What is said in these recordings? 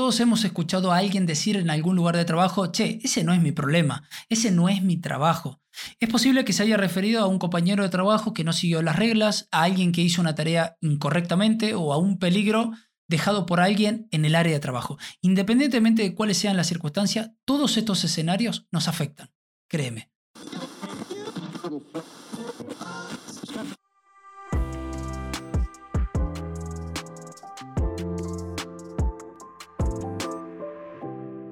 Todos hemos escuchado a alguien decir en algún lugar de trabajo, che, ese no es mi problema, ese no es mi trabajo. Es posible que se haya referido a un compañero de trabajo que no siguió las reglas, a alguien que hizo una tarea incorrectamente o a un peligro dejado por alguien en el área de trabajo. Independientemente de cuáles sean las circunstancias, todos estos escenarios nos afectan. Créeme.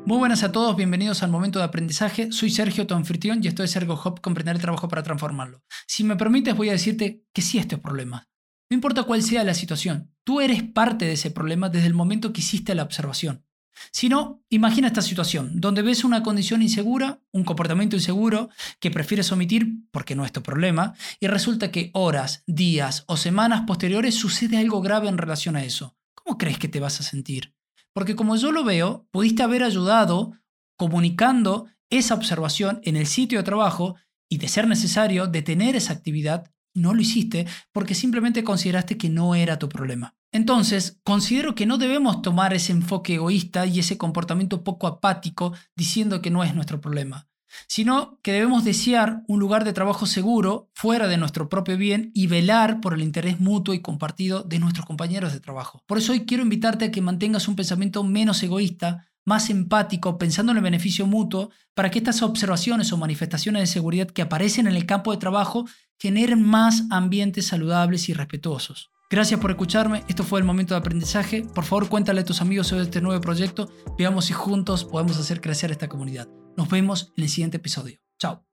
Muy buenas a todos, bienvenidos al momento de aprendizaje. Soy Sergio, tu y esto es Ergo Hop, comprender el trabajo para transformarlo. Si me permites, voy a decirte que sí estos problemas. No importa cuál sea la situación, tú eres parte de ese problema desde el momento que hiciste la observación. Si no, imagina esta situación, donde ves una condición insegura, un comportamiento inseguro que prefieres omitir porque no es tu problema, y resulta que horas, días o semanas posteriores sucede algo grave en relación a eso. ¿Cómo crees que te vas a sentir? Porque como yo lo veo, pudiste haber ayudado comunicando esa observación en el sitio de trabajo y de ser necesario detener esa actividad, no lo hiciste porque simplemente consideraste que no era tu problema. Entonces, considero que no debemos tomar ese enfoque egoísta y ese comportamiento poco apático diciendo que no es nuestro problema sino que debemos desear un lugar de trabajo seguro fuera de nuestro propio bien y velar por el interés mutuo y compartido de nuestros compañeros de trabajo. Por eso hoy quiero invitarte a que mantengas un pensamiento menos egoísta, más empático, pensando en el beneficio mutuo, para que estas observaciones o manifestaciones de seguridad que aparecen en el campo de trabajo generen más ambientes saludables y respetuosos. Gracias por escucharme, esto fue el momento de aprendizaje. Por favor, cuéntale a tus amigos sobre este nuevo proyecto, veamos si juntos podemos hacer crecer esta comunidad. Nos vemos en el siguiente episodio. Chao.